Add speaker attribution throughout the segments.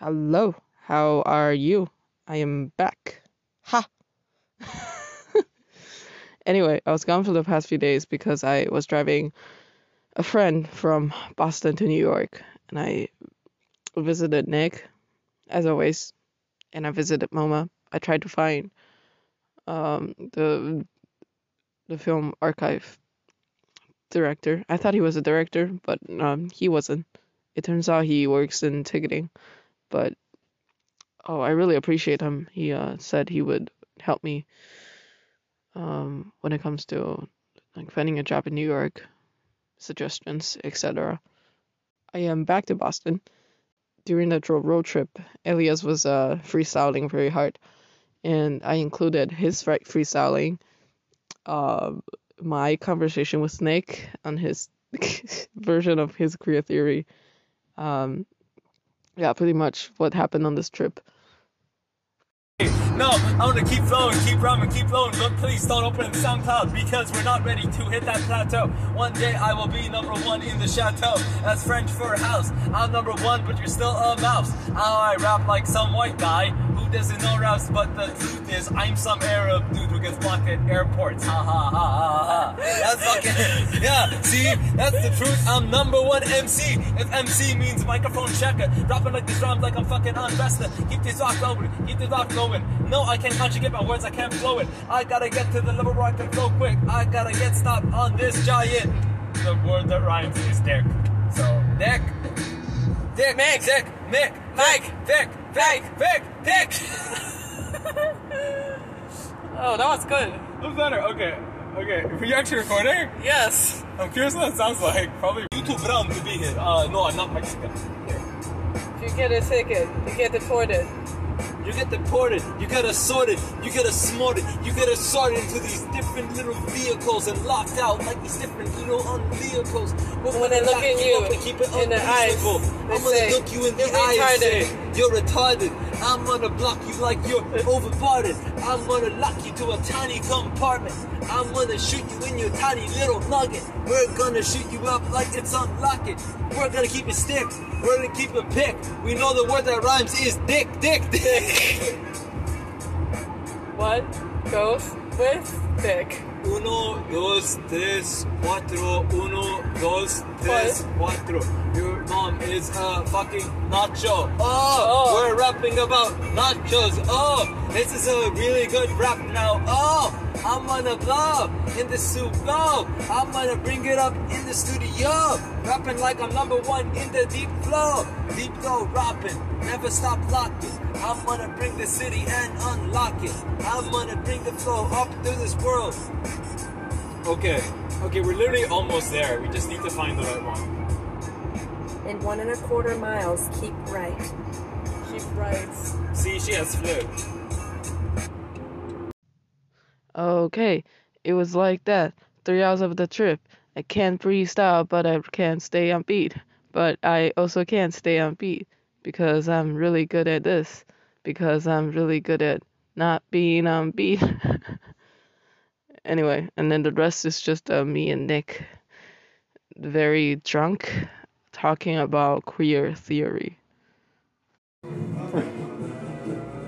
Speaker 1: Hello, how are you? I am back. Ha! anyway, I was gone for the past few days because I was driving a friend from Boston to New York and I visited Nick, as always, and I visited MoMA. I tried to find um, the the film archive director. I thought he was a director, but um, he wasn't. It turns out he works in ticketing but oh, I really appreciate him. He uh, said he would help me um, when it comes to like finding a job in New York, suggestions, etc. I am back to Boston. During the road trip, Elias was uh, freestyling very hard, and I included his freestyling, uh, my conversation with Nick on his version of his queer theory, um, yeah, pretty much what happened on this trip.
Speaker 2: No, I want to keep flowing, keep rhyming, keep flowing, but please don't open SoundCloud because we're not ready to hit that plateau. One day I will be number one in the chateau. That's French for house. I'm number one, but you're still a mouse. How I rap like some white guy who doesn't know raps, but the truth is I'm some Arab dude who gets blocked at airports. Ha ha ha ha ha. That's fucking, yeah, see, that's the truth. I'm number one MC. If MC means microphone checker, dropping like these drums like I'm fucking on Vesta. Keep this rock going, keep this rock going. No, I can't conjugate my words, I can't flow it. I gotta get to the level where I can flow quick. I gotta get stopped on this giant. The word that rhymes is dick. So, dick. Dick, Mick, Dick, Mick, Mike, Dick, Dick, Dick, Dick.
Speaker 3: oh, that was good.
Speaker 2: What's better? Okay, okay. Are you actually recording?
Speaker 3: Yes.
Speaker 2: I'm curious what that sounds like. Probably you too brown to be here. Uh, no, I'm not Mexican.
Speaker 3: If you get a ticket, you get deported.
Speaker 2: You get deported, you get assorted, you get assorted, you get assorted into these different little vehicles and locked out like these different little un vehicles.
Speaker 3: But when they look at you you keep it in the eyes,
Speaker 2: I'm gonna look you in the
Speaker 3: "You're
Speaker 2: eye and say,
Speaker 3: retarded."
Speaker 2: you're retarded. I'm gonna block you like you're overboarded. I'm gonna lock you to a tiny compartment. I'm gonna shoot you in your tiny little nugget. We're gonna shoot you up like it's unlock it. We're gonna keep it stick. We're gonna keep it pick. We know the word that rhymes is dick, dick, dick.
Speaker 3: What goes with dick?
Speaker 2: Uno, dos, tres, cuatro. Uno, dos, tres, cuatro. Your mom is a fucking nacho. Oh,
Speaker 3: Oh.
Speaker 2: we're rapping about nachos. Oh, this is a really good rap now. Oh, I'm gonna blow in the soup. No, I'm gonna bring it up in the studio. Rapping like I'm number one in the deep flow. Deep flow rapping, never stop locking. I'm gonna bring the city and unlock it. I'm gonna bring the flow up through this world. Okay, okay, we're literally almost there. We just need to find the right one.
Speaker 4: In one and a quarter miles, keep right.
Speaker 3: Keep right.
Speaker 2: See, she has flip.
Speaker 1: Okay, it was like that. Three hours of the trip. I can't freestyle, but I can stay on beat. But I also can't stay on beat because I'm really good at this. Because I'm really good at not being on beat. anyway, and then the rest is just uh, me and Nick, very drunk, talking about queer theory.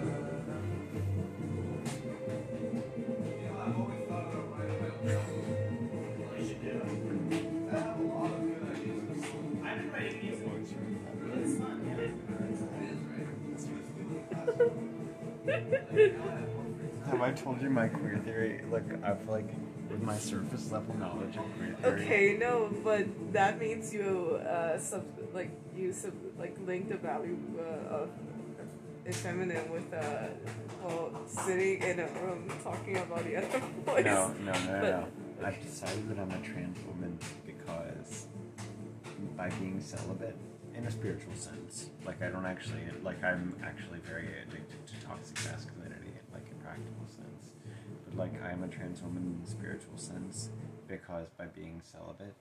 Speaker 5: Have I told you my queer theory? Like, I've like, with my surface level knowledge of queer theory.
Speaker 3: Okay, no, but that means you uh sub like you sub like link the value uh, of effeminate with uh well sitting in a room talking about the other boys.
Speaker 5: No, no, no, no,
Speaker 3: But-
Speaker 5: no. I've decided that I'm a trans woman because by being celibate, in a spiritual sense, like I don't actually, like I'm actually very addicted to toxic masculinity, like in practical sense. But like I'm a trans woman in the spiritual sense because by being celibate,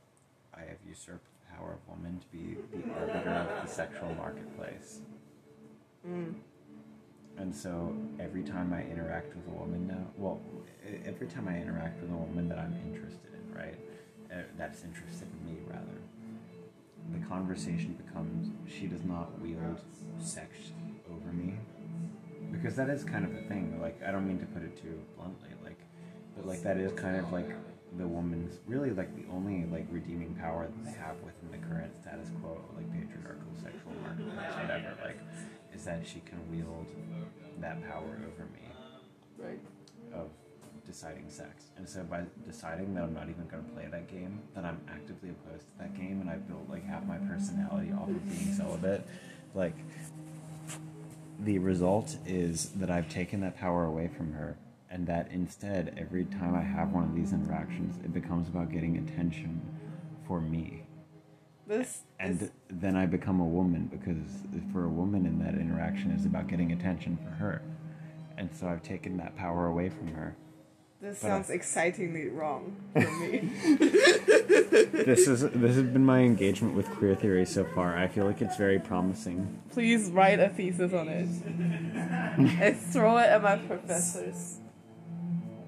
Speaker 5: I have usurped the power of woman to be the arbiter of the sexual marketplace. And so every time I interact with a woman now, well, every time I interact with a woman that I'm interested in, right? Uh, that's interested in me, rather. The conversation becomes she does not wield sex over me because that is kind of a thing like i don't mean to put it too bluntly like but like that is kind of like the woman's really like the only like redeeming power that they have within the current status quo like patriarchal sexual marketplace whatever like is that she can wield that power over me
Speaker 6: Right.
Speaker 5: of deciding sex. And so by deciding that I'm not even going to play that game, that I'm actively opposed to that game, and I built like half my personality off of being celibate, like the result is that I've taken that power away from her, and that instead, every time I have one of these interactions, it becomes about getting attention for me.
Speaker 1: This
Speaker 5: And
Speaker 1: this,
Speaker 5: then I become a woman because for a woman in that interaction is about getting attention for her. And so I've taken that power away from her.
Speaker 1: This
Speaker 5: but I-
Speaker 1: sounds excitingly wrong for me.
Speaker 5: this is this has been my engagement with queer theory so far. I feel like it's very promising.
Speaker 1: Please write a thesis on it and throw it at my professors.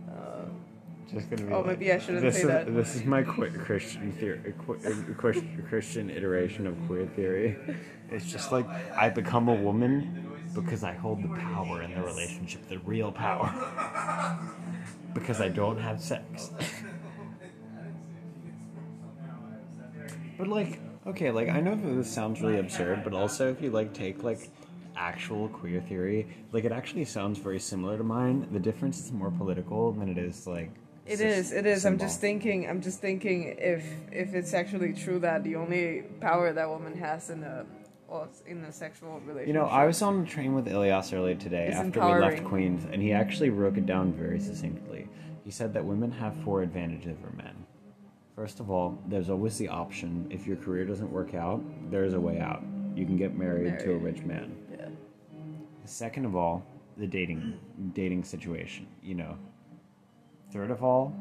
Speaker 1: Uh,
Speaker 5: Just gonna be
Speaker 1: Oh,
Speaker 5: like-
Speaker 1: maybe I shouldn't
Speaker 5: this
Speaker 1: say
Speaker 5: is,
Speaker 1: that.
Speaker 5: This is my qu- Christian theory, qu- qu- Christian iteration of queer theory. It's just like I become a woman because I hold the power in the relationship, the real power, because I don't have sex. But like, okay, like I know that this sounds really absurd, but also if you like take like actual queer theory, like it actually sounds very similar to mine. The difference is more political than it is like.
Speaker 1: It is. It is. I'm just thinking. I'm just thinking if if it's actually true that the only power that woman has in a well, in a sexual relationship.
Speaker 5: You know, I was on a train with Ilias earlier today after we left. Queens, and he actually broke it down very succinctly. He said that women have four advantages over men. First of all, there's always the option if your career doesn't work out, there's a way out. You can get married, to a rich man.
Speaker 1: Yeah.
Speaker 5: Second of all, the dating dating situation. You know. Third of all,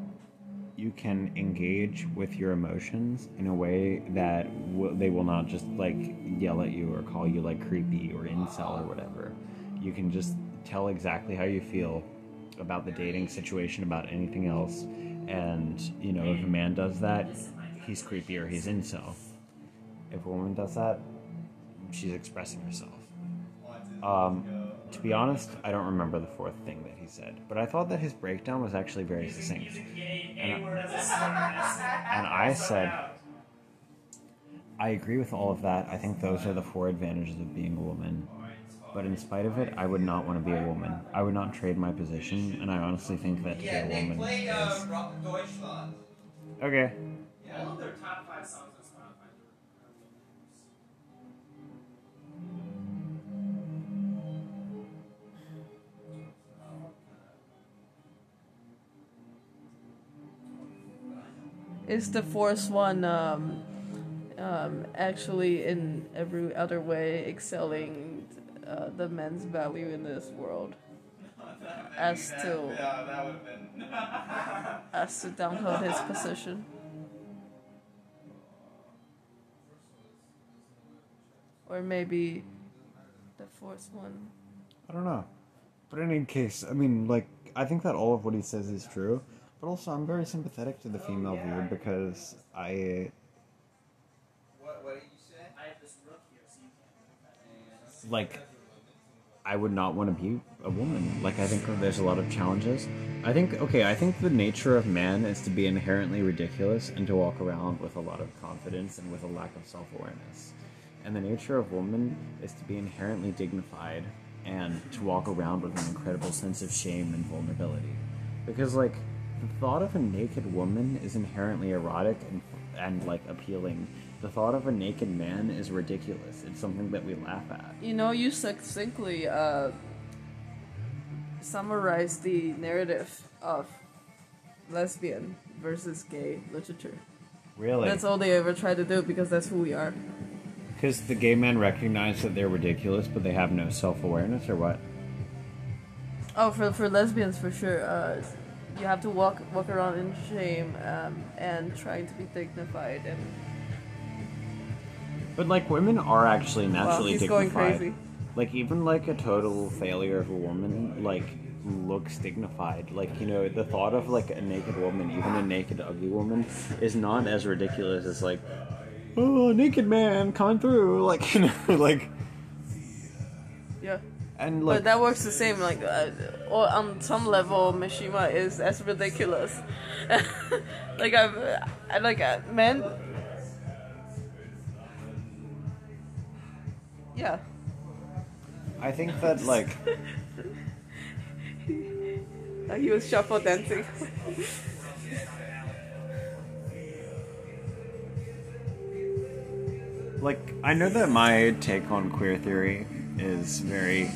Speaker 5: you can engage with your emotions in a way that w- they will not just like yell at you or call you like creepy or incel or whatever. You can just tell exactly how you feel about the dating situation, about anything else, and you know if a man does that, he's creepy or he's incel. If a woman does that, she's expressing herself. Um, to be honest, I don't remember the fourth thing that he said, but I thought that his breakdown was actually very succinct. And, and I said, I agree with all of that. I think those are the four advantages of being a woman. But in spite of it, I would not want to be a woman. I would not trade my position, and I honestly think that to be a
Speaker 7: Nick,
Speaker 5: woman
Speaker 7: play
Speaker 5: is.
Speaker 7: uh, Rock Deutschland.
Speaker 5: Okay.
Speaker 1: Is the fourth one um, um, actually in every other way excelling uh, the men's value in this world? As to as to downhold his position. Or maybe the fourth one.
Speaker 5: I don't know. But in any case, I mean, like, I think that all of what he says is true. But also, I'm very sympathetic to the oh, female view because I
Speaker 7: What, what did you say?
Speaker 8: I have this rook here, so you
Speaker 5: like I would not want to be a woman. Like I think there's a lot of challenges. I think okay, I think the nature of man is to be inherently ridiculous and to walk around with a lot of confidence and with a lack of self-awareness. And the nature of woman is to be inherently dignified and to walk around with an incredible sense of shame and vulnerability. Because like the thought of a naked woman is inherently erotic and and like appealing. The thought of a naked man is ridiculous. It's something that we laugh at.
Speaker 1: You know, you succinctly uh, summarize the narrative of lesbian versus gay literature.
Speaker 5: Really?
Speaker 1: That's all they ever try to do because that's who we are.
Speaker 5: Because the gay men recognize that they're ridiculous, but they have no self awareness, or what?
Speaker 1: Oh, for for lesbians for sure. Uh, you have to walk walk around in shame um, and trying to be dignified and
Speaker 5: But like women are actually naturally dignified.
Speaker 1: crazy.
Speaker 5: Like even like a total failure of a woman, like looks dignified. Like you know, the thought of like a naked woman, even a naked ugly woman, is not as ridiculous as like oh, naked man coming through, like you know, like And
Speaker 3: But that works the same, like, uh, or on some level, Mishima is as ridiculous. like I've, I like uh, men. Yeah,
Speaker 5: I think that like
Speaker 3: he was shuffle dancing.
Speaker 5: like I know that my take on queer theory is very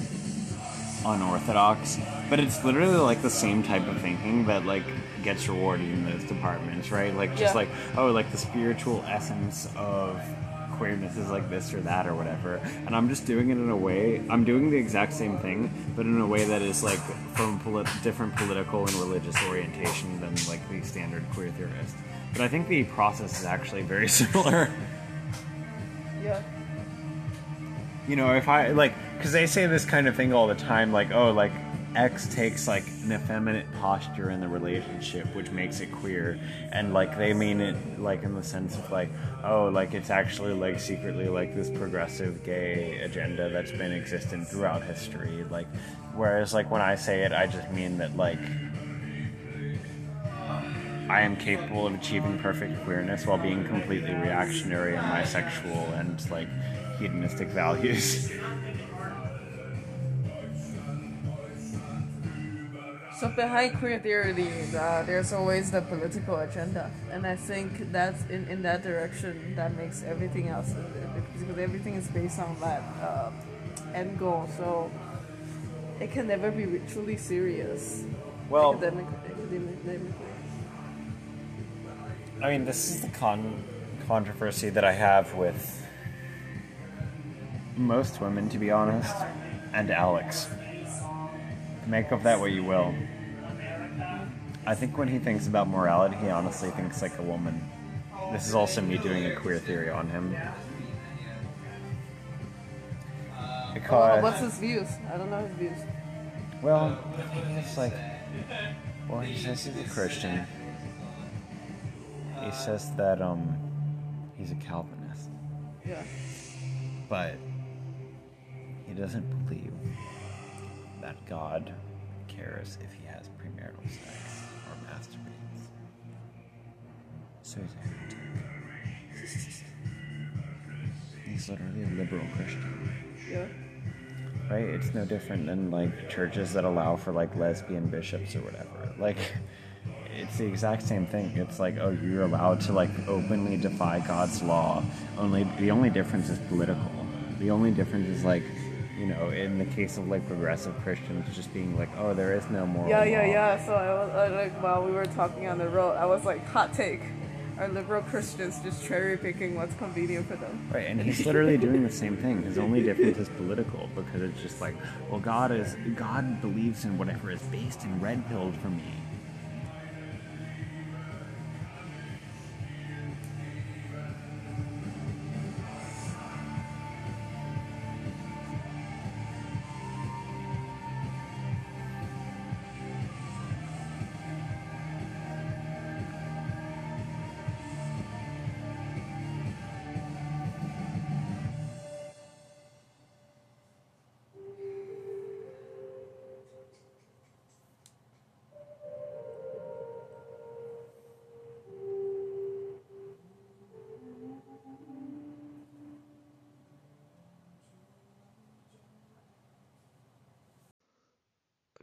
Speaker 5: unorthodox, but it's literally like the same type of thinking that like gets rewarded in those departments, right? Like just
Speaker 3: Yeah.
Speaker 5: like oh, like the spiritual essence of queerness is like this or that or whatever. And I'm just doing it in a way. I'm doing the exact same thing, but in a way that is like from polit- different political and religious orientation than like the standard queer theorist. But I think the process is actually very similar.
Speaker 3: Yeah.
Speaker 5: You know, if I like, because they say this kind of thing all the time, like, oh, like X takes like an effeminate posture in the relationship, which makes it queer, and like they mean it like in the sense of like, oh, like it's actually like secretly like this progressive gay agenda that's been existent throughout history, like, whereas like when I say it, I just mean that like. I am capable of achieving perfect queerness while being completely reactionary in my sexual and like hedonistic values.
Speaker 3: So behind queer theory, uh, there's always the political agenda, and I think that's in, in that direction that makes everything else because everything is based on that uh, end goal. So it can never be truly serious.
Speaker 5: Well,
Speaker 3: academic, academically.
Speaker 5: I mean, this is the con- controversy that I have with most women, to be honest, and Alex. Make of that what you will. I think when he thinks about morality, he honestly thinks like a woman. This is also me doing a queer theory on him.
Speaker 3: Oh,
Speaker 5: Because,
Speaker 3: what's his views? I don't know his views.
Speaker 5: well, it's like, well, he says he's a Christian. He says that um, he's a Calvinist.
Speaker 3: Yeah.
Speaker 5: but doesn't believe that God cares if he has premarital sex or masturbates. So he's a heretic. He's literally a liberal Christian.
Speaker 3: Yeah.
Speaker 5: Right? It's no different than like churches that allow for like lesbian bishops or whatever. Like it's the exact same thing. It's like, oh, you're allowed to like openly defy God's law. Only the only difference is political. The only difference is like, you know, in the case of like progressive Christians, just being like, oh, there is no moral
Speaker 3: Yeah, yeah,
Speaker 5: law.
Speaker 3: yeah. So I was I, like while we were talking on the road, I was like, hot take. Are liberal Christians just cherry picking what's convenient for them?
Speaker 5: Right, and he's literally doing the same thing. His only difference is political because it's just like, well, God is God believes in whatever is based in red pilled for me.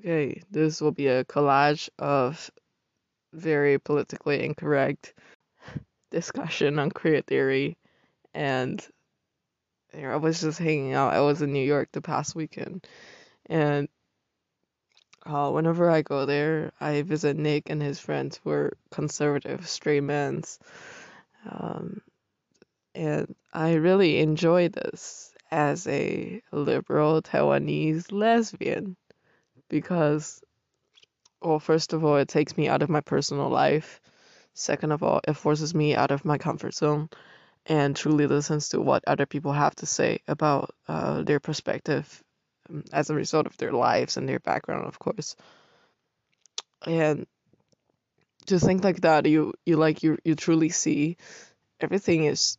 Speaker 1: Okay, this will be a collage of very politically incorrect discussion on queer theory. And you know, I was just hanging out. I was in New York the past weekend. And uh, whenever I go there, I visit Nick and his friends who are conservative straight men's. Um, and I really enjoy this as a liberal Taiwanese lesbian because, well, first of all, it takes me out of my personal life. Second of all, it forces me out of my comfort zone and truly listens to what other people have to say about uh, their perspective um, as a result of their lives and their background, of course. And to think like that, you you like you you truly see everything is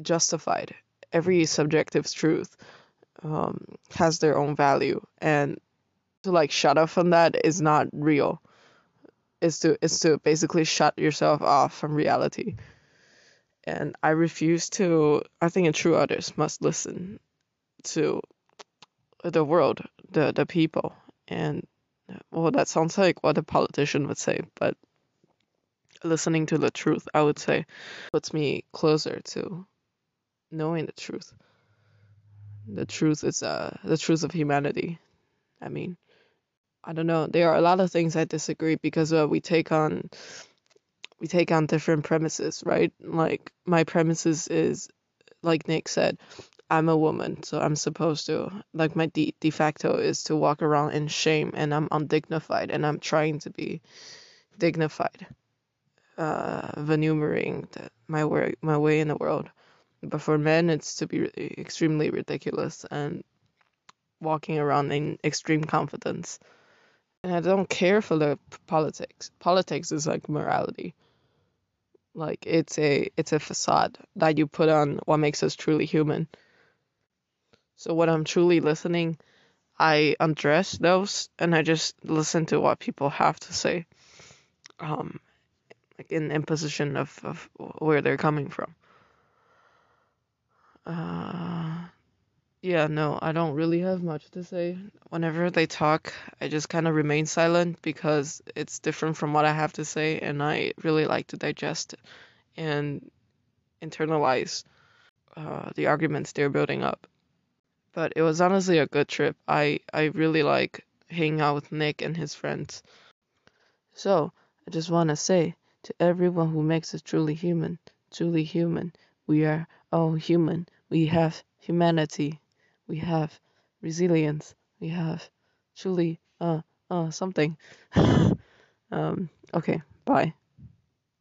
Speaker 1: justified. Every subjective truth um, has their own value, and to like shut off from that is not real. Is to is to basically shut yourself off from reality. And I refuse to. I think a true artist must listen to the world, the the people, and well, that sounds like what a politician would say, but listening to the truth, I would say, puts me closer to knowing the truth. The truth is uh the truth of humanity. I mean, I don't know. There are a lot of things I disagree because uh, we take on we take on different premises, right? Like my premises is like Nick said, I'm a woman, so I'm supposed to like my de, de facto is to walk around in shame and I'm undignified and I'm trying to be dignified. Uh the, my way my way in the world. But for men it's to be extremely ridiculous and walking around in extreme confidence. And I don't care for the politics. Politics is like morality. Like it's a it's a facade that you put on what makes us truly human. So when I'm truly listening, I undress those and I just listen to what people have to say. Um like in imposition of, of where they're coming from. Uh yeah, no, I don't really have much to say. Whenever they talk, I just kind of remain silent because it's different from what I have to say, and I really like to digest and internalize uh, the arguments they're building up. But it was honestly a good trip. I, I really like hanging out with Nick and his friends. So, I just want to say to everyone who makes us truly human, truly human, we are all human. We have humanity we have resilience, we have truly uh uh something. um okay, bye.